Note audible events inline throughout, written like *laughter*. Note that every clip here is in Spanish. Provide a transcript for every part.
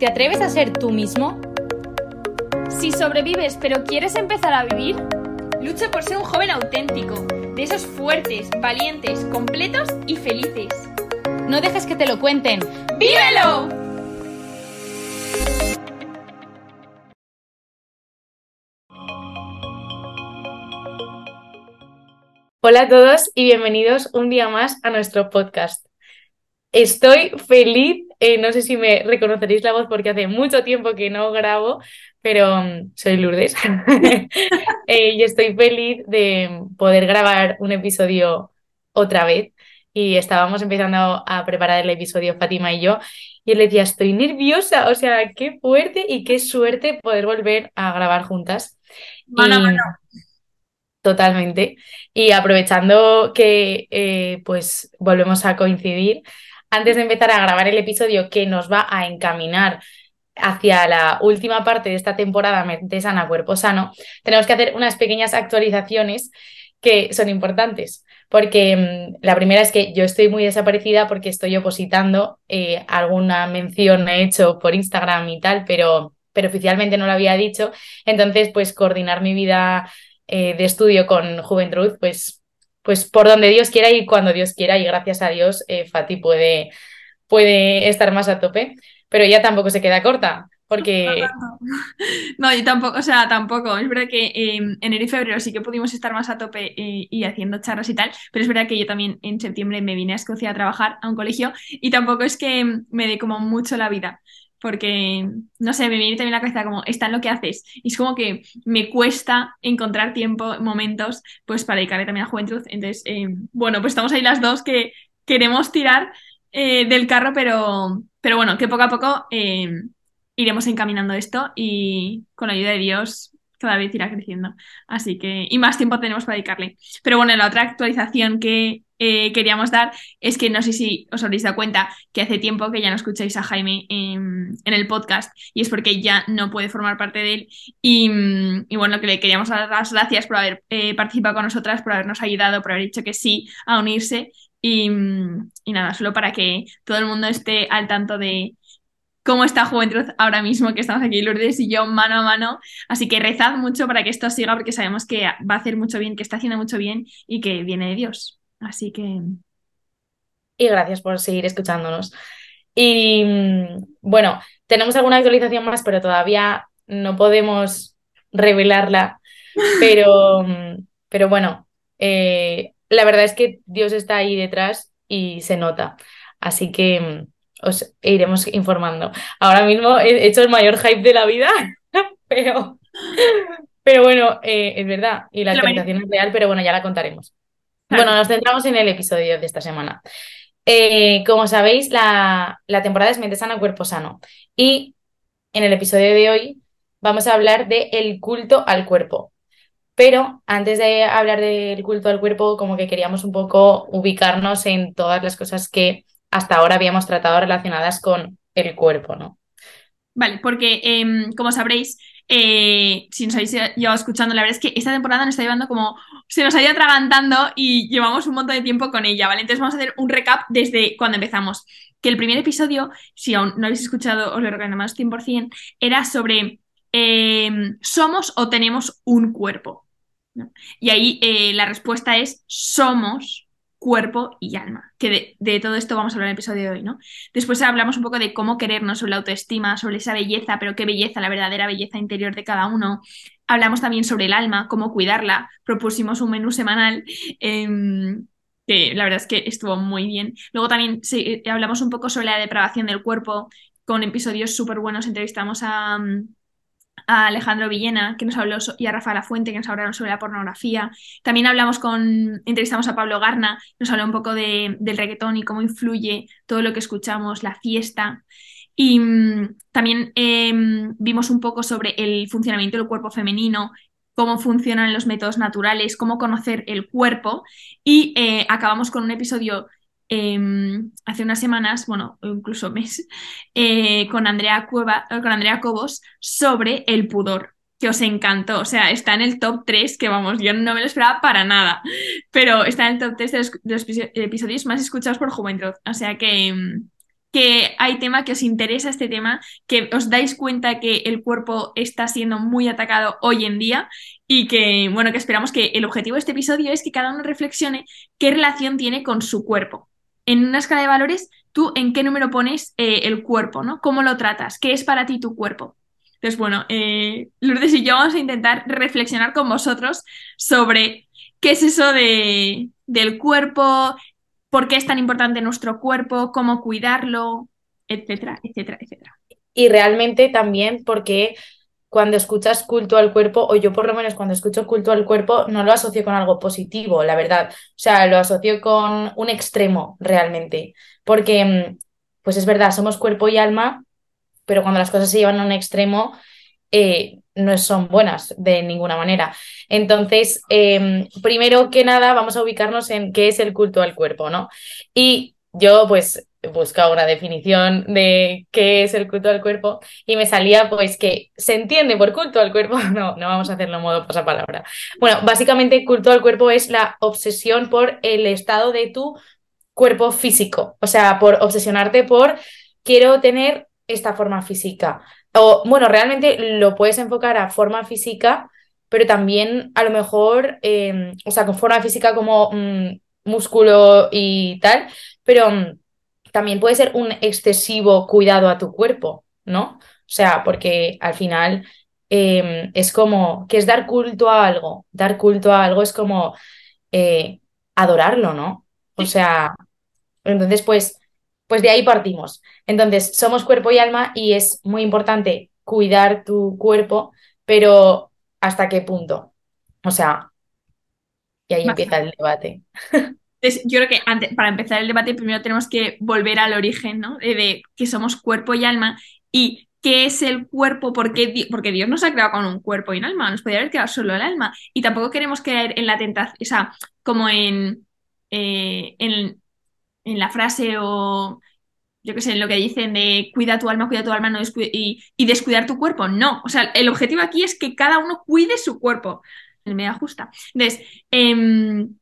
¿Te atreves a ser tú mismo? Si sobrevives pero quieres empezar a vivir, lucha por ser un joven auténtico, de esos fuertes, valientes, completos y felices. No dejes que te lo cuenten. ¡Vívelo! Hola a todos y bienvenidos un día más a nuestro podcast. Estoy feliz, eh, no sé si me reconoceréis la voz porque hace mucho tiempo que no grabo, pero mm, soy Lourdes *laughs* eh, y estoy feliz de poder grabar un episodio otra vez. Y estábamos empezando a preparar el episodio Fátima y yo, y él decía, estoy nerviosa, o sea, qué fuerte y qué suerte poder volver a grabar juntas. Mano a Y- mano. Totalmente. Y aprovechando que eh, pues volvemos a coincidir, antes de empezar a grabar el episodio que nos va a encaminar hacia la última parte de esta temporada Mente Sana, Cuerpo Sano, tenemos que hacer unas pequeñas actualizaciones que son importantes. Porque mm, la primera es que yo estoy muy desaparecida porque estoy opositando, eh, alguna mención he hecho por Instagram y tal, pero, pero oficialmente no lo había dicho. Entonces, pues coordinar mi vida eh, de estudio con Juventud, pues, pues por donde Dios quiera y cuando Dios quiera, y gracias a Dios, eh, Fati puede, puede estar más a tope, pero ya tampoco se queda corta, porque No, yo tampoco, o sea, tampoco. Es verdad que eh, enero y febrero sí que pudimos estar más a tope eh, y haciendo charlas y tal, pero es verdad que yo también en septiembre me vine a Escocia a trabajar a un colegio y tampoco es que me dé como mucho la vida, porque, no sé, me viene también la cabeza como, está en lo que haces. Y es como que me cuesta encontrar tiempo, momentos, pues para dedicarle también a juventud. Entonces, eh, bueno, pues estamos ahí las dos que queremos tirar eh, del carro, pero, pero bueno, que poco a poco... eh, iremos encaminando esto y con la ayuda de Dios cada vez irá creciendo. Así que, y más tiempo tenemos para dedicarle. Pero bueno, la otra actualización que eh, queríamos dar es que no sé si os habréis dado cuenta que hace tiempo que ya no escucháis a Jaime en, el podcast y es porque ya no puede formar parte de él. Y, y bueno, que le queríamos dar las gracias por haber eh, participado con nosotras, por habernos ayudado, por haber dicho que sí a unirse. Y, y nada, solo para que todo el mundo esté al tanto de, cómo está Juventud ahora mismo, que estamos aquí Lourdes y yo mano a mano. Así que rezad mucho para que esto siga, porque sabemos que va a hacer mucho bien, que está haciendo mucho bien y que viene de Dios. Así que y gracias por seguir escuchándonos. Y mm, bueno, tenemos alguna actualización más, pero todavía no podemos revelarla. *laughs* Pero, mm, pero bueno, eh, la verdad es que Dios está ahí detrás y se nota. Así que mm, os iremos informando. Ahora mismo he hecho el mayor hype de la vida, *laughs* pero, pero bueno, eh, es verdad. Y la actualización es real, pero bueno, ya la contaremos. Bueno, nos centramos en el episodio de esta semana. Eh, como sabéis, la, la temporada es Mente Sana, Cuerpo Sano. Y en el episodio de hoy vamos a hablar de el culto al cuerpo. Pero antes de hablar del culto al cuerpo, como que queríamos un poco ubicarnos en todas las cosas que hasta ahora habíamos tratado relacionadas con el cuerpo, ¿no? Vale, porque em, como sabréis, eh, si nos habéis llevado escuchando, la verdad es que esta temporada nos está llevando como. Se nos ha ido atragantando y llevamos un montón de tiempo con ella, ¿vale? Entonces vamos a hacer un recap desde cuando empezamos. Que el primer episodio, si aún no habéis escuchado, os lo recomendamos 100%, era sobre em, ¿somos o tenemos un cuerpo? Y ahí eh, la respuesta es somos cuerpo y alma. Que de, todo esto vamos a hablar en el episodio de hoy, ¿no? Después hablamos un poco de cómo querernos, sobre la autoestima, sobre esa belleza, pero qué belleza, la verdadera belleza interior de cada uno. Hablamos también sobre el alma, cómo cuidarla. Propusimos un menú semanal. em, que la verdad es que estuvo muy bien. Luego también sí, hablamos un poco sobre la depravación del cuerpo, con episodios súper buenos. Entrevistamos a, mm, a Alejandro Villena, que nos habló, y a Rafa La Fuente, que nos hablaron sobre la pornografía. También hablamos con, entrevistamos a Pablo Garna, nos habló un poco de- del reggaetón y cómo influye todo lo que escuchamos, la fiesta. Y mm, también em, vimos un poco sobre el funcionamiento del cuerpo femenino, cómo funcionan los métodos naturales, cómo conocer el cuerpo. Y eh, acabamos con un episodio em, hace unas semanas, bueno, incluso mes, eh, con Andrea Cueva, eh, con Andrea Cobos sobre el pudor, que os encantó. O sea, está en el top 3, que vamos, yo no me lo esperaba para nada, pero está en el top 3 de los, episodios más escuchados por Juventud. O sea que, mm, que hay tema, que os interesa este tema, que os dais cuenta que el cuerpo está siendo muy atacado hoy en día y que, bueno, que esperamos que el objetivo de este episodio es que cada uno reflexione qué relación tiene con su cuerpo. En una escala de valores, tú en qué número pones eh, el cuerpo, ¿no? ¿Cómo lo tratas? ¿Qué es para ti tu cuerpo? Entonces, bueno, eh, Lourdes y yo vamos a intentar reflexionar con vosotros sobre qué es eso de, del cuerpo, por qué es tan importante nuestro cuerpo, cómo cuidarlo, etcétera, etcétera, etcétera. Y realmente también porque cuando escuchas culto al cuerpo, o yo por lo menos cuando escucho culto al cuerpo, no lo asocio con algo positivo, la verdad. O sea, lo asocio con un extremo realmente. Porque, mm, pues es verdad, somos cuerpo y alma, pero cuando las cosas se llevan a un extremo, eh, no son buenas de ninguna manera. Entonces, em, primero que nada, vamos a ubicarnos en qué es el culto al cuerpo, ¿no? Y yo, pues, he buscado una definición de qué es el culto al cuerpo y me salía, pues, que se entiende por culto al cuerpo. *laughs* No, no vamos a hacerlo en modo pasapalabra. Bueno, básicamente, culto al cuerpo es la obsesión por el estado de tu cuerpo físico. O sea, por obsesionarte por quiero tener esta forma física o bueno, realmente lo puedes enfocar a forma física, pero también a lo mejor, em, o sea, con forma física como mm, músculo y tal, pero mm, también puede ser un excesivo cuidado a tu cuerpo, ¿no? O sea, porque al final em, es como, que es dar culto a algo? Dar culto a algo es como eh, adorarlo, ¿no? O sea, entonces pues pues de ahí partimos. Entonces, somos cuerpo y alma y es muy importante cuidar tu cuerpo, pero ¿hasta qué punto? O sea, y ahí empieza el debate. *laughs* Entonces, yo creo que antes, para empezar el debate primero tenemos que volver al origen, ¿no? De, que somos cuerpo y alma y qué es el cuerpo, porque, porque Dios nos ha creado con un cuerpo y un alma, nos podría haber quedado solo el alma y tampoco queremos caer en la tentación, o sea, como en, eh, en en la frase o yo qué sé, en lo que dicen de cuida tu alma, cuida tu alma no y, descuidar tu cuerpo. No, o sea, el objetivo aquí es que cada uno cuide su cuerpo. Me ajusta. Entonces, em,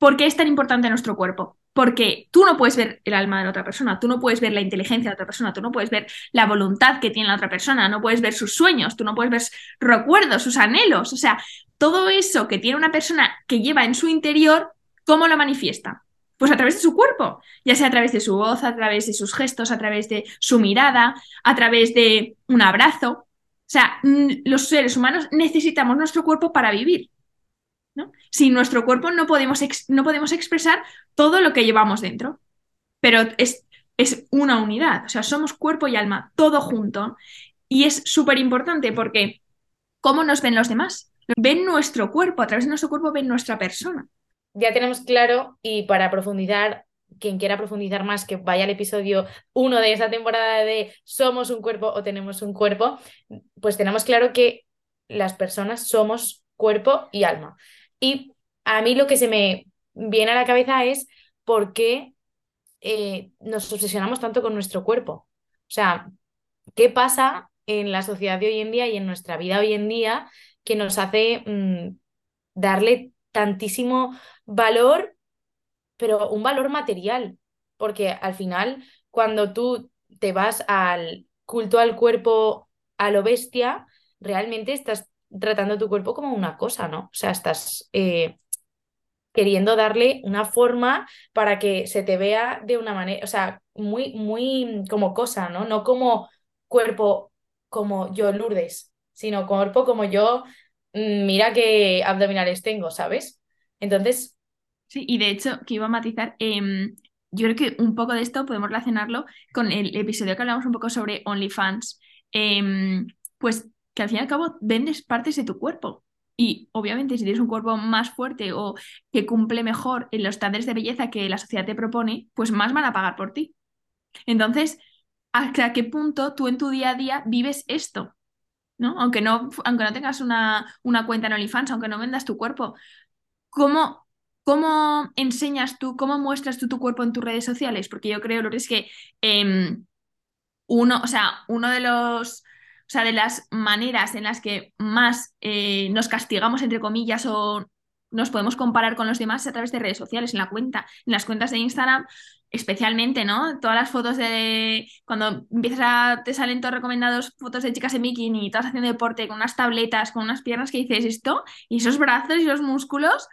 ¿por qué es tan importante nuestro cuerpo? Porque tú no puedes ver el alma de la otra persona, tú no puedes ver la inteligencia de la otra persona, tú no puedes ver la voluntad que tiene la otra persona, no puedes ver sus sueños, tú no puedes ver sus recuerdos, sus anhelos. O sea, todo eso que tiene una persona que lleva en su interior, ¿cómo lo manifiesta? Pues a través de su cuerpo, ya sea a través de su voz, a través de sus gestos, a través de su mirada, a través de un abrazo. O sea, los seres humanos necesitamos nuestro cuerpo para vivir. ¿No? Sin nuestro cuerpo no podemos, no podemos expresar todo lo que llevamos dentro. Pero es, es una unidad, o sea, somos cuerpo y alma, todo junto. Y es súper importante porque ¿cómo nos ven los demás? Ven nuestro cuerpo, a través de nuestro cuerpo ven nuestra persona ya tenemos claro y para profundizar, quien quiera profundizar más, que vaya al episodio 1 de esa temporada de Somos un cuerpo o tenemos un cuerpo, pues tenemos claro que las personas somos cuerpo y alma. Y a mí lo que se me viene a la cabeza es por qué eh, nos obsesionamos tanto con nuestro cuerpo. O sea, ¿qué pasa en la sociedad de hoy en día y en nuestra vida hoy en día que nos hace mm, darle tantísimo valor, pero un valor material, porque al final cuando tú te vas al culto al cuerpo a lo bestia, realmente estás tratando tu cuerpo como una cosa, ¿no? O sea, estás eh, queriendo darle una forma para que se te vea de una manera, o sea, muy, muy como cosa, ¿no? No como cuerpo como yo, Lourdes, sino cuerpo como yo, mm, mira qué abdominales tengo, ¿sabes? Entonces, Sí, y de hecho, que iba a matizar, em, yo creo que un poco de esto podemos relacionarlo con el episodio que hablamos un poco sobre OnlyFans, em, pues al fin y al cabo vendes partes de tu cuerpo. Y obviamente si tienes un cuerpo más fuerte o que cumple mejor en los estándares de belleza que la sociedad te propone, pues más van a pagar por ti. Entonces, ¿hasta qué punto tú en tu día a día vives esto? ¿No? Aunque no, aunque no tengas una, una cuenta en OnlyFans, aunque no vendas tu cuerpo, ¿cómo ¿Cómo enseñas tú, cómo muestras tú tu cuerpo en tus redes sociales? Porque yo creo, Lourdes, que em, uno, o sea, uno de los, sea, de las maneras en las que más eh, nos castigamos, entre comillas, o nos podemos comparar con los demás a través de redes sociales, en la cuenta, en las cuentas de Instagram. especialmente, ¿no? Todas las fotos de cuando empiezas a te salen todos recomendados fotos de chicas en bikini todas haciendo deporte con unas tabletas, con unas piernas que dices esto y esos brazos y esos músculos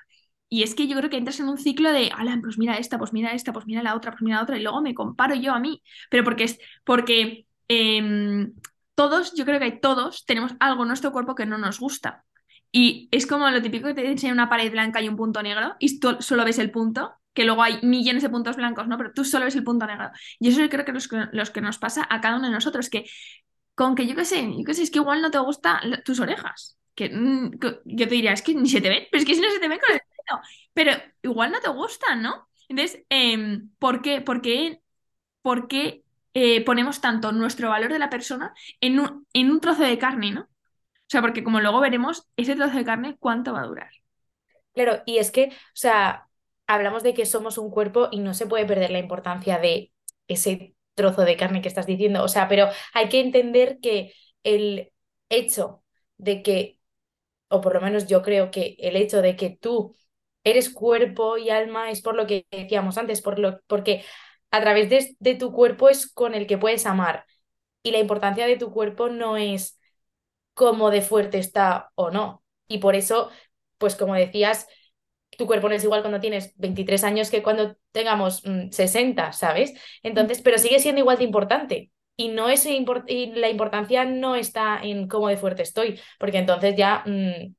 y es que yo creo que entras en un ciclo de, Alan, pues mira esta, pues mira esta, pues mira la otra, pues mira la otra y luego me comparo yo a mí, pero porque es porque em, todos, yo creo que todos tenemos algo en nuestro cuerpo que no nos gusta. Y es como lo típico que te enseña una pared blanca y un punto negro y tú solo ves el punto que luego hay millones de puntos blancos, ¿no? Pero tú solo ves el punto negro. Y eso yo creo que es los que nos pasa a cada uno de nosotros, que con que yo qué sé, yo qué sé, es que igual no te gustan tus orejas. Que, mm, yo te diría, es que ni se te ven, pero es que si no se te ven con el pelo, pero igual no te gustan, ¿no? Entonces, em, ¿por qué, por qué, por qué eh, ponemos tanto nuestro valor de la persona en un, en un trozo de carne, ¿no? O sea, porque como luego veremos, ese trozo de carne, ¿cuánto va a durar? Claro, y es que, o sea, hablamos de que somos un cuerpo y no se puede perder la importancia de ese trozo de carne que estás diciendo. O sea, pero hay que entender que el hecho de que, o por lo menos yo creo que el hecho de que tú eres cuerpo y alma es por lo que decíamos antes, por lo, porque a través de, de tu cuerpo es con el que puedes amar. Y la importancia de tu cuerpo no es cómo de fuerte está o no. Y por eso, pues como decías, tu cuerpo no es igual cuando tienes 23 años que cuando tengamos 60, mm, ¿sabes? Entonces, pero sigue siendo igual de importante. Y, no es la importancia no está en cómo de fuerte estoy, porque entonces ya mm,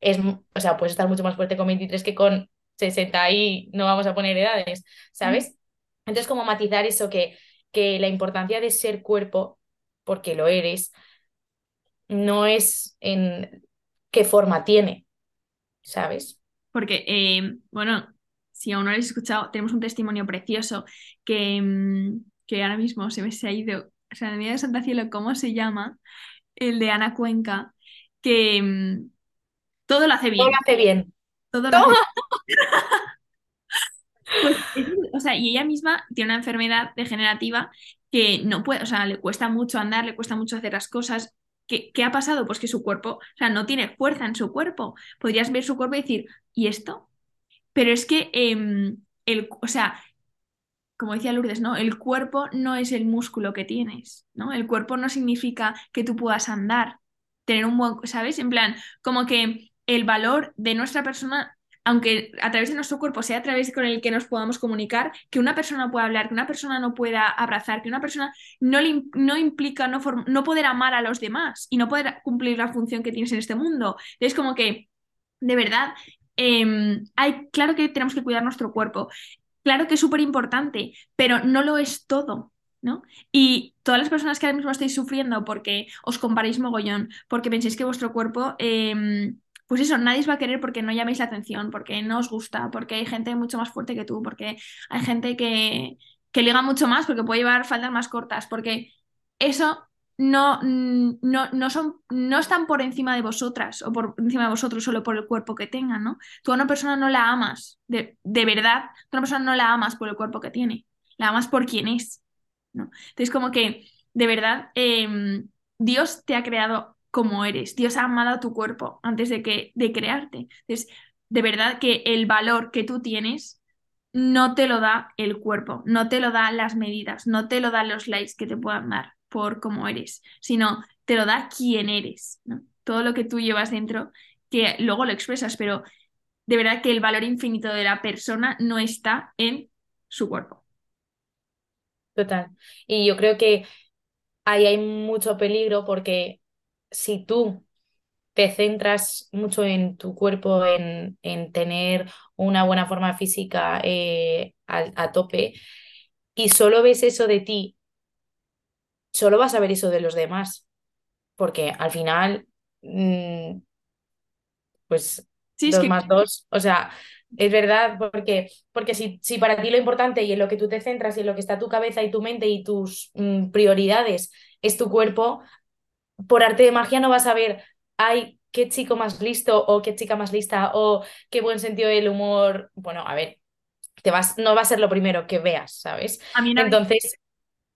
es, o sea, puedes estar mucho más fuerte con 23 que con 60 y no vamos a poner edades, ¿sabes? Entonces, como matizar eso, que, que la importancia de ser cuerpo, porque lo eres, no es en qué forma tiene, ¿sabes? Porque, eh, bueno, si aún no lo habéis escuchado, tenemos un testimonio precioso que, mm, que ahora mismo se me se ha ido, o sea, en el medio de Santa Cielo, ¿cómo se llama? El de Ana Cuenca, que mm, todo lo hace bien. Todo lo hace bien. Todo lo hace *laughs* pues, o sea, y ella misma tiene una enfermedad degenerativa que no puede, o sea, le cuesta mucho andar, le cuesta mucho hacer las cosas. ¿Qué, ha pasado? Pues que su cuerpo, o sea, no tiene fuerza en su cuerpo. Podrías ver su cuerpo y decir, ¿y esto? Pero es que, em, el, o sea, como decía Lourdes, ¿no? El cuerpo no es el músculo que tienes, ¿no? El cuerpo no significa que tú puedas andar, tener un buen, ¿sabes? En plan, como que el valor de nuestra persona, aunque a través de nuestro cuerpo sea a través con el que nos podamos comunicar, que una persona pueda hablar, que una persona no pueda abrazar, que una persona no, no implica no, no poder amar a los demás y no poder cumplir la función que tienes en este mundo. Es como que, de verdad, Em, hay, claro que tenemos que cuidar nuestro cuerpo, claro que es súper importante, pero no lo es todo. ¿no? Y todas las personas que ahora mismo estáis sufriendo porque os comparéis mogollón, porque pensáis que vuestro cuerpo, em, pues eso, nadie os va a querer porque no llaméis la atención, porque no os gusta, porque hay gente mucho más fuerte que tú, porque hay gente que, que liga mucho más, porque puede llevar faldas más cortas, porque eso no, mm, no, no, son, no están por encima de vosotras o por encima de vosotros solo por el cuerpo que tengan, ¿no? Tú a una persona no la amas, de, de verdad, a una persona no la amas por el cuerpo que tiene, la amas por quien es, ¿no? Entonces, como que, de verdad, em, Dios te ha creado como eres, Dios ha amado a tu cuerpo antes de, que, de crearte. Entonces, de verdad que el valor que tú tienes no te lo da el cuerpo, no te lo da las medidas, no te lo dan los likes que te puedan dar por cómo eres, sino te lo da quién eres. Todo lo que tú llevas dentro, que luego lo expresas, pero de verdad que el valor infinito de la persona no está en su cuerpo. Total. Y yo creo que ahí hay mucho peligro porque si tú te centras mucho en tu cuerpo, en, en tener una buena forma física eh, a tope, y solo ves eso de ti solo vas a ver eso de los demás, porque al final, mm, pues dos más dos, o sea, es verdad, porque, porque si, si, para ti lo importante y en lo que tú te centras y en lo que está tu cabeza y tu mente y tus mm, prioridades es tu cuerpo, por arte de magia no vas a ver, ay, qué chico más listo o qué chica más lista o qué buen sentido del humor. Bueno, a ver, te vas, no va a ser lo primero que veas, ¿sabes? A mí Entonces,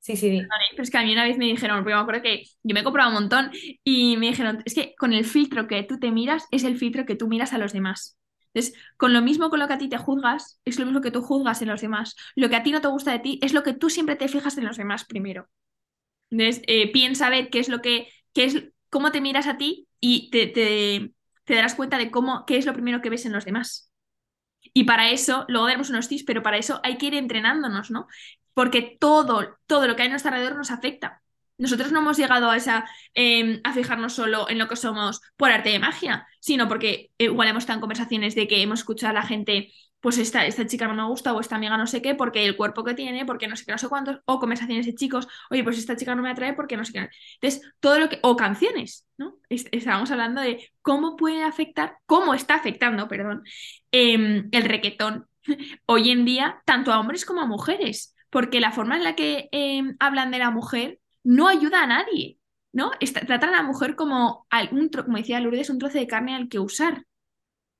Sí, sí. pero es que a mí una vez me dijeron, porque me acuerdo que yo me he comprado un montón y me dijeron, es que con el filtro que tú te miras es el filtro que tú miras a los demás. Entonces, con lo mismo con lo que a ti te juzgas, es lo mismo que tú juzgas en los demás. Lo que a ti no te gusta de ti es lo que tú siempre te fijas en los demás primero. Entonces, eh, piensa a ver qué es lo que, qué es, cómo te miras a ti y te, darás cuenta de cómo, qué es lo primero que ves en los demás. Y para eso, luego daremos unos tips, pero para eso hay que ir entrenándonos, ¿no? Porque todo, todo lo que hay a nuestro alrededor nos afecta. Nosotros no hemos llegado a esa eh, a fijarnos solo en lo que somos por arte de magia, sino porque igual hemos estado en conversaciones de que hemos escuchado a la gente, pues esta, esta chica no me gusta o esta amiga no sé qué, porque el cuerpo que tiene, porque no sé qué, no sé cuántos, o conversaciones de chicos, oye, pues esta chica no me atrae porque no sé qué. Entonces, todo lo que, o canciones, ¿no? Estábamos hablando de cómo puede afectar, cómo está afectando, perdón, eh, el requetón *laughs* hoy en día, tanto a hombres como a mujeres, porque la forma en la que eh, hablan de la mujer no ayuda a nadie, ¿no? tratan a la mujer como, un, como decía Lourdes, un trozo de carne al que usar,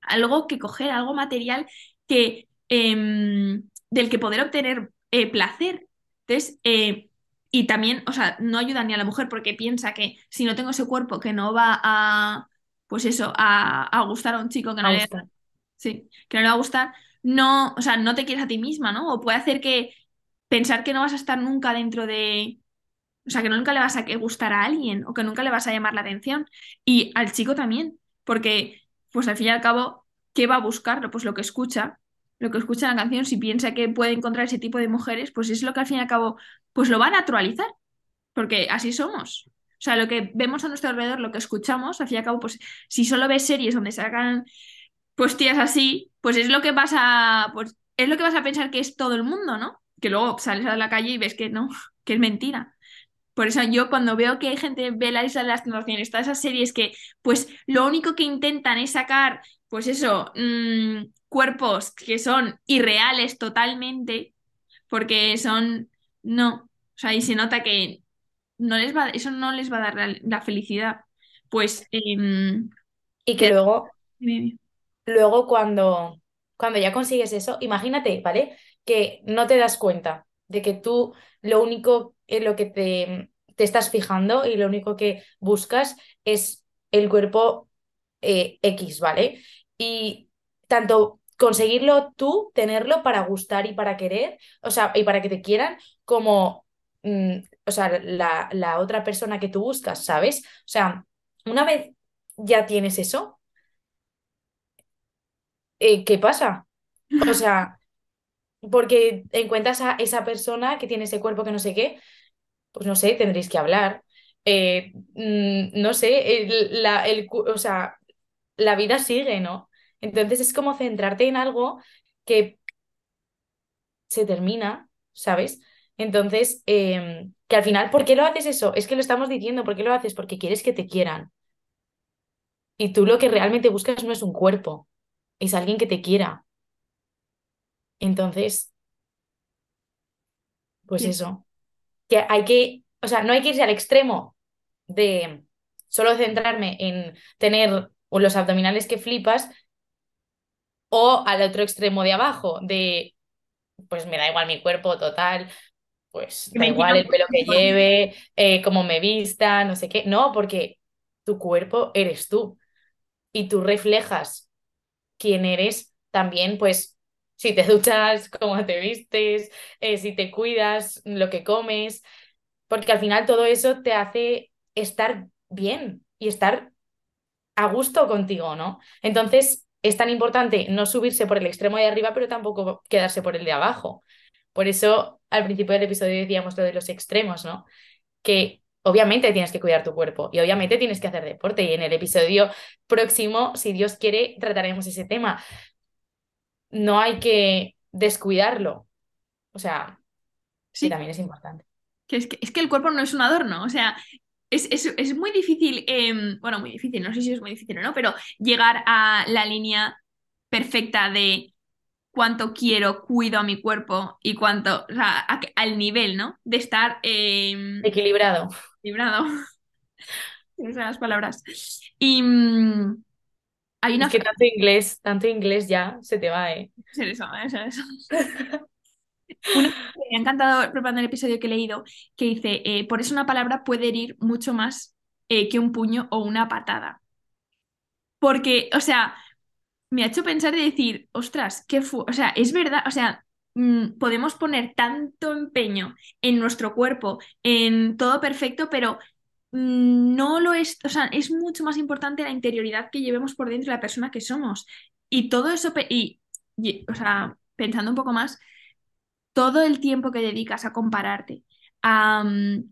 algo que coger, algo material que, em, del que poder obtener eh, placer. Entonces, eh, y también, o sea, no ayuda ni a la mujer porque piensa que si no tengo ese cuerpo que no va a, pues eso, a, gustar a un chico que no, le, sí, que no le va a gustar, no, o sea, no te quieres a ti misma, ¿no? O puede hacer que pensar que no vas a estar nunca dentro de, o sea, que nunca le vas a gustar a alguien o que nunca le vas a llamar la atención. Y al chico también, porque pues al fin y al cabo, ¿qué va a buscar? Pues lo que escucha, lo que escucha la canción, si piensa que puede encontrar ese tipo de mujeres, pues es lo que al fin y al cabo, pues lo va a naturalizar, porque así somos. O sea, lo que vemos a nuestro alrededor, lo que escuchamos, al fin y al cabo, pues si solo ves series donde sacan pues así, pues es lo que vas a, pues es lo que vas a pensar que es todo el mundo, ¿no? Que luego sales a la calle y ves que no, *laughs* que es mentira. Por eso yo cuando veo que hay gente ve la isla de las tentaciones, todas esas series que pues lo único que intentan es sacar, pues eso, mmm, cuerpos que son irreales totalmente, porque son, no, o sea, y se nota que no les va, eso no les va a dar la, felicidad. Pues... Eh, y que luego, luego cuando, cuando ya consigues eso, imagínate, ¿vale? Que no te das cuenta de que tú lo único en lo que te, te estás fijando y lo único que buscas es el cuerpo eh, X, ¿vale? Y tanto conseguirlo tú, tenerlo para gustar y para querer, o sea, y para que te quieran, como, mm, o sea, la, la, otra persona que tú buscas, ¿sabes? O sea, una vez ya tienes eso, eh, ¿qué pasa? O sea, porque encuentras a esa persona que tiene ese cuerpo que no sé qué, pues no sé, tendréis que hablar. Eh, mm, no sé, la, el, o sea, la vida sigue, ¿no? Entonces es como centrarte en algo que se termina, ¿sabes? Entonces, em, que al final, ¿por qué lo haces eso? Es que lo estamos diciendo, ¿por qué lo haces? Porque quieres que te quieran. Y tú lo que realmente buscas no es un cuerpo, es alguien que te quiera. Entonces, pues eso, que hay que, o sea, no hay que irse al extremo de solo centrarme en tener los abdominales que flipas o al otro extremo de abajo de, pues me da igual mi cuerpo total, pues da igual el pelo que lleve, eh, cómo me vista, no sé qué. No, porque tu cuerpo eres tú y tú reflejas quién eres también, pues si te *laughs* duchas, cómo te vistes, eh, si te cuidas, lo que comes, porque al final todo eso te hace estar bien y estar a gusto contigo, ¿no? Entonces es tan importante no subirse por el extremo de arriba, pero tampoco quedarse por el de abajo. Por eso al principio del episodio decíamos lo de los extremos, ¿no? Que obviamente tienes que cuidar tu cuerpo y obviamente tienes que hacer deporte. Y en el episodio próximo, si Dios quiere, trataremos ese tema no hay que descuidarlo. O sea, sí, también es importante. Que es, que es que el cuerpo no es un adorno, o sea, es, es, muy difícil, em, bueno, muy difícil, no sé si es muy difícil o no, pero llegar a la línea perfecta de cuánto quiero, cuido a mi cuerpo y cuánto, o sea, al nivel, ¿no? De estar em, equilibrado. Equilibrado. *laughs* Son las palabras. Y, mm, hay una... Es que tanto inglés, tanto inglés ya se te va, ¿eh? Ser eso, eso, eso. me ha encantado preparando el episodio que he leído, que dice, eh, por eso una palabra puede herir mucho más eh, que un puño o una patada. Porque, o sea, me ha hecho pensar y decir, ostras, qué fu o sea, es verdad, o sea, mm, podemos poner tanto empeño en nuestro cuerpo, en todo perfecto, pero mm, no lo es, o sea, es mucho más importante la interioridad que llevemos por dentro de la persona que somos. Y todo eso, y, y, o sea, pensando un poco más, todo el tiempo que dedicas a compararte, a, mm,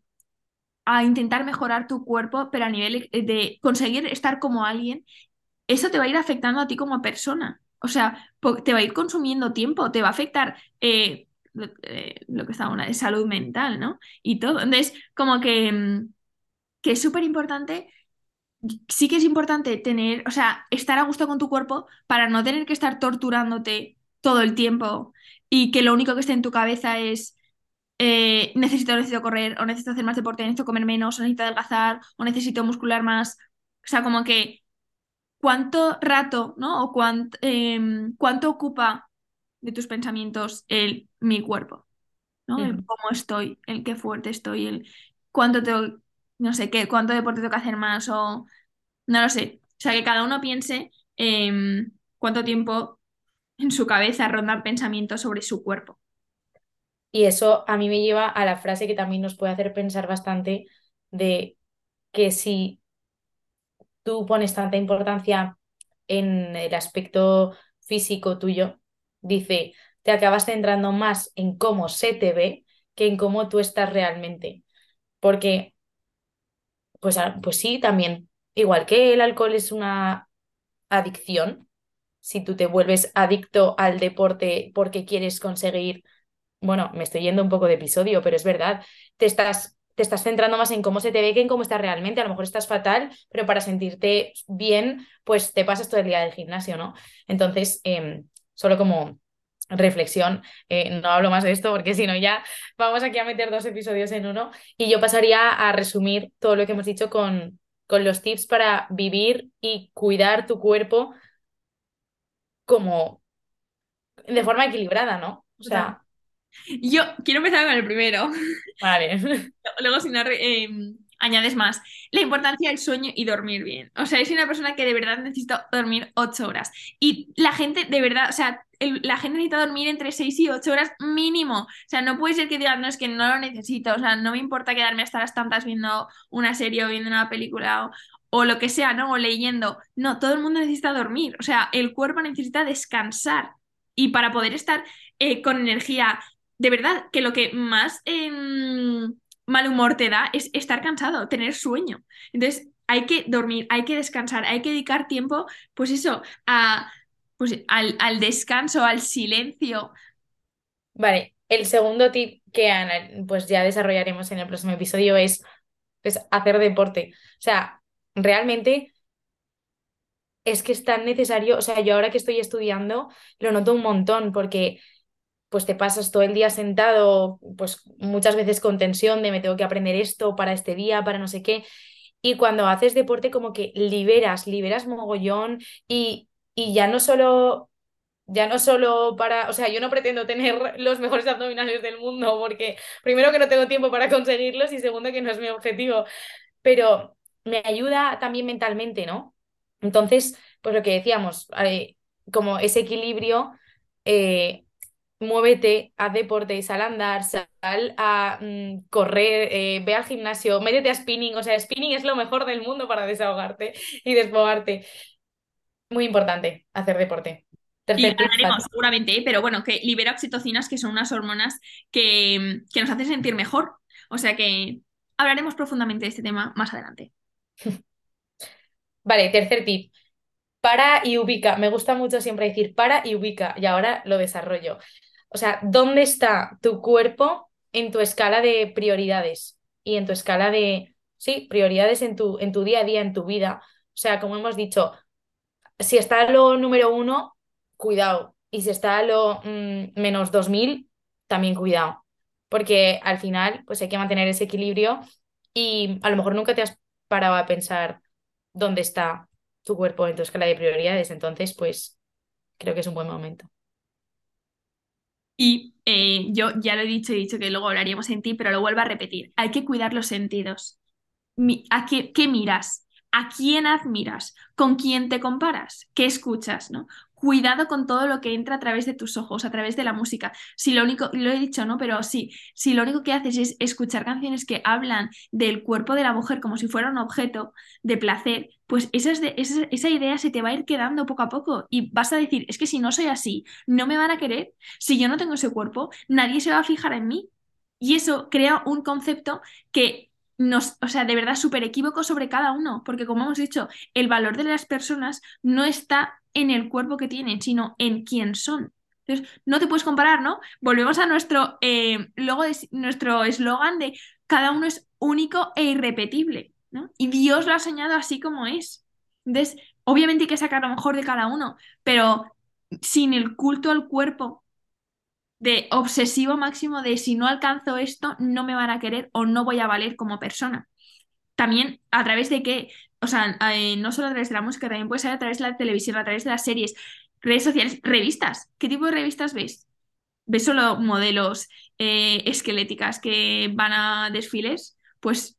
a intentar mejorar tu cuerpo, pero a nivel de conseguir estar como alguien, eso te va a ir afectando a ti como persona. O sea, te va a ir consumiendo tiempo, te va a afectar eh, eh, lo, que está una de salud mental, ¿no? Y todo. Entonces, como que, mm, que es súper importante. Sí que es importante tener, o sea, estar a gusto con tu cuerpo para no tener que estar torturándote todo el tiempo y que lo único que esté en tu cabeza es eh, necesito, necesito correr, o necesito hacer más deporte, necesito comer menos, o necesito adelgazar, o necesito muscular más. O sea, como que cuánto rato, ¿no? O em, cuánto ocupa de tus pensamientos el mi cuerpo, ¿no? El cómo estoy, el qué fuerte estoy, el cuánto tengo, no sé qué, cuánto deporte tengo que hacer más, o no lo sé. O sea, que cada uno piense em, cuánto tiempo en su cabeza rondan pensamientos sobre su cuerpo. Y eso a mí me lleva a la frase que también nos puede hacer pensar bastante de que si tú pones tanta importancia en el aspecto físico tuyo, dice, te acabas centrando más en cómo se te ve que en cómo tú estás realmente. Porque, pues, pues sí, también, igual que el alcohol es una adicción, si tú te vuelves adicto al deporte porque quieres conseguir bueno, me estoy yendo un poco de episodio, pero es verdad, te estás, te estás centrando más en cómo se te ve que en cómo estás realmente. A lo mejor estás fatal, pero para sentirte bien, pues te pasas todo el día del gimnasio, ¿no? Entonces, em, solo como reflexión, eh, no hablo más de esto porque si no ya vamos aquí a meter dos episodios en uno y yo pasaría a resumir todo lo que hemos dicho con, con los tips para vivir y cuidar tu cuerpo como de forma equilibrada, ¿no? O sea, yo quiero empezar con el primero. *laughs* Vale. Luego, si no em, añades más. La importancia del sueño y dormir bien. O sea, es una persona que de verdad necesita dormir ocho horas. Y la gente, de verdad, o sea, la gente necesita dormir entre seis y ocho horas mínimo. O sea, no puede ser que digan, no, es que no lo necesito. O sea, no me importa quedarme hasta las tantas viendo una serie o viendo una película o, o lo que sea, ¿no? O leyendo. No, todo el mundo necesita dormir. O sea, el cuerpo necesita descansar. Y para poder estar eh, con energía de verdad que lo que más em, mal humor te da es estar cansado, tener sueño. Entonces, hay que dormir, hay que descansar, hay que dedicar tiempo, pues eso, a, pues, al, descanso, al silencio. Vale, el segundo tip que pues ya desarrollaremos en el próximo episodio es hacer deporte. O sea, realmente es que es tan necesario, o sea, yo ahora que estoy estudiando lo noto un montón porque pues te pasas todo el día sentado, pues muchas veces con tensión de me tengo que aprender esto para este día, para no sé qué. Y cuando haces deporte como que liberas, liberas mogollón y, y ya no solo ya no solo para, o sea, yo no pretendo tener los mejores abdominales del mundo porque primero que no tengo tiempo para conseguirlos y segundo que no es mi objetivo, pero me ayuda también mentalmente, ¿no? Entonces, pues lo que decíamos, eh, como ese equilibrio, eh, muévete, haz deporte, sal a andar, sal a mm, correr, eh, ve al gimnasio, métete a spinning. O sea, spinning es lo mejor del mundo para desahogarte y desfogarte. Muy importante hacer deporte. y hablaremos seguramente, pero bueno, que libera oxitocinas, que son unas hormonas que, que nos hacen sentir mejor. O sea que hablaremos profundamente de este tema más adelante. Vale, tercer tip. Para y ubica. Me gusta mucho siempre decir para y ubica y ahora lo desarrollo. O sea, ¿dónde está tu cuerpo en tu escala de prioridades y en tu escala de, sí, prioridades en tu, en tu día a día, en tu vida? O sea, como hemos dicho, si está lo número uno, cuidado. Y si está lo mm, menos 2000, también cuidado. Porque al final, pues hay que mantener ese equilibrio y a lo mejor nunca te has parado a pensar dónde está tu cuerpo en tu escala de prioridades. Entonces, pues creo que es un buen momento. Y eh, yo ya lo he dicho, he dicho que luego hablaríamos en ti, pero lo vuelvo a repetir. Hay que cuidar los sentidos. ¿A qué, qué miras? ¿A quién admiras? ¿Con quién te comparas? ¿Qué escuchas? ¿no? Cuidado con todo lo que entra a través de tus ojos, a través de la música. Si lo único, lo he dicho, ¿no? Pero sí, si lo único que haces es escuchar canciones que hablan del cuerpo de la mujer como si fuera un objeto de placer, pues esa, es de, esa, esa idea se te va a ir quedando poco a poco y vas a decir, es que si no soy así, no me van a querer, si yo no tengo ese cuerpo, nadie se va a fijar en mí. Y eso crea un concepto que nos, o sea, de verdad súper equívoco sobre cada uno, porque como hemos dicho, el valor de las personas no está en el cuerpo que tienen, sino en quién son. Entonces, no te puedes comparar, ¿no? Volvemos a nuestro eh, logo, de, nuestro eslogan de cada uno es único e irrepetible, ¿no? Y Dios lo ha soñado así como es. Entonces, obviamente hay que sacar lo mejor de cada uno, pero sin el culto al cuerpo de obsesivo máximo de si no alcanzo esto, no me van a querer o no voy a valer como persona. También a través de qué, o sea, eh, no solo a través de la música, también puede ser a través de la televisión, a través de las series, redes sociales, revistas. ¿Qué tipo de revistas ves? ¿Ves solo modelos eh, esqueléticas que van a desfiles? Pues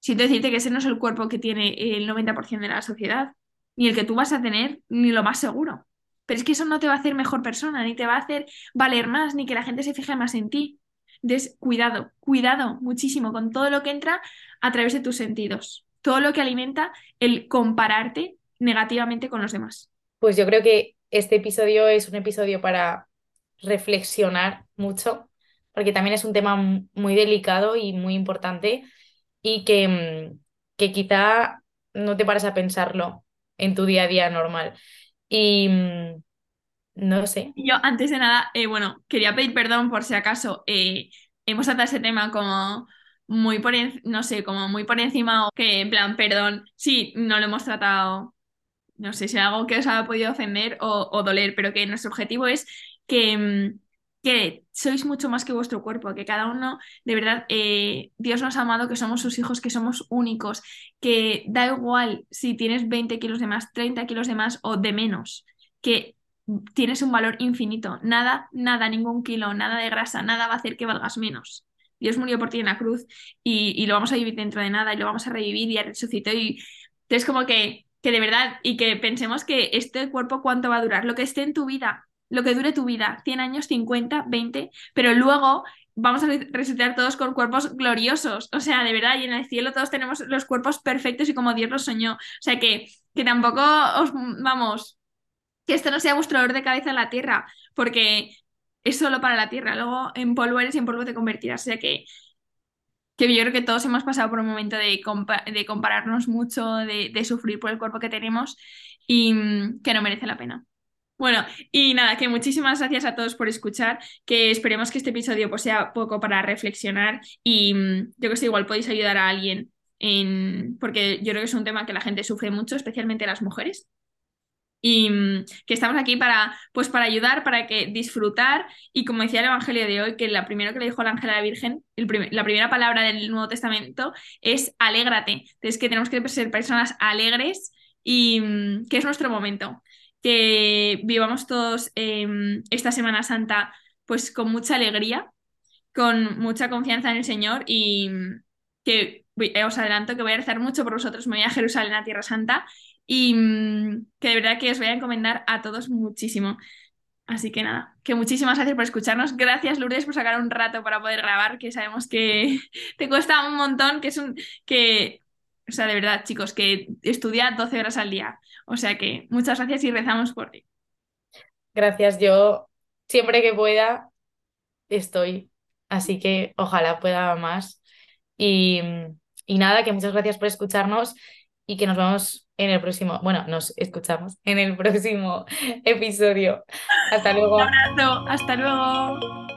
siento decirte que ese no es el cuerpo que tiene el 90% de la sociedad, ni el que tú vas a tener, ni lo más seguro. Pero es que eso no te va a hacer mejor persona, ni te va a hacer valer más, ni que la gente se fije más en ti. Entonces, cuidado, cuidado muchísimo con todo lo que entra a través de tus sentidos, todo lo que alimenta el compararte negativamente con los demás. Pues yo creo que este episodio es un episodio para reflexionar mucho, porque también es un tema muy delicado y muy importante y que, mm, que quizá no te paras a pensarlo en tu día a día normal. Y mm, no sé. Yo, antes de nada, eh, bueno, quería pedir perdón por si acaso eh, hemos tratado ese tema como muy por, no sé, como muy por encima o que en plan, perdón, sí, no lo hemos tratado, no sé si algo que os haya podido ofender o, doler, pero que nuestro objetivo es que, mm, que sois mucho más que vuestro cuerpo, que cada uno, de verdad, eh, Dios nos ha amado, que somos sus hijos, que somos únicos, que da igual si tienes 20 kilos de más, 30 kilos de más o de menos, que tienes un valor infinito. Nada, nada, ningún kilo, nada de grasa, nada va a hacer que valgas menos. Dios murió por ti en la cruz y, lo vamos a vivir dentro de nada y lo vamos a revivir y a resucitó. Y es como que, que de verdad, y que pensemos que este cuerpo cuánto va a durar, lo que esté en tu vida, lo que dure tu vida, 100 años, 50, 20, pero luego vamos a resucitar todos con cuerpos gloriosos, o sea, de verdad, y en el cielo todos tenemos los cuerpos perfectos y como Dios los soñó, o sea, que, que tampoco os, vamos, que esto no sea vuestro dolor de cabeza en la tierra, porque es solo para la tierra, luego en polvo eres y en polvo te convertirás, o sea que que yo creo que todos hemos pasado por un momento de, de compararnos mucho, de, de, sufrir por el cuerpo que tenemos y mm, que no merece la pena. Bueno, y nada, que muchísimas gracias a todos por escuchar, que esperemos que este episodio pues, sea poco para reflexionar y mm, yo que sé, igual podéis ayudar a alguien en... porque yo creo que es un tema que la gente sufre mucho, especialmente las mujeres. Y mm, que estamos aquí para, pues, para ayudar, para que disfrutar y como decía el Evangelio de hoy, que la primero que le dijo el ángel a la Virgen, la primera palabra del Nuevo Testamento es alégrate. Entonces que tenemos que ser personas alegres y mm, que es nuestro momento que vivamos todos em, esta Semana Santa pues con mucha alegría, con mucha confianza en el Señor y que os adelanto que voy a rezar mucho por vosotros, me voy a Jerusalén, a Tierra Santa y mm, que de verdad que os voy a encomendar a todos muchísimo. Así que nada, que muchísimas gracias por escucharnos. Gracias, Lourdes, por sacar un rato para poder grabar, que sabemos que *laughs* te cuesta un montón, que es un que o sea, de verdad, chicos, que estudia 12 horas al día. O sea que muchas gracias y rezamos por ti. Gracias, yo siempre que pueda estoy. Así que ojalá pueda más. Y, y nada, que muchas gracias por escucharnos y que nos vemos en el próximo, bueno, nos escuchamos en el próximo *laughs* episodio. Hasta luego. Un abrazo, hasta luego.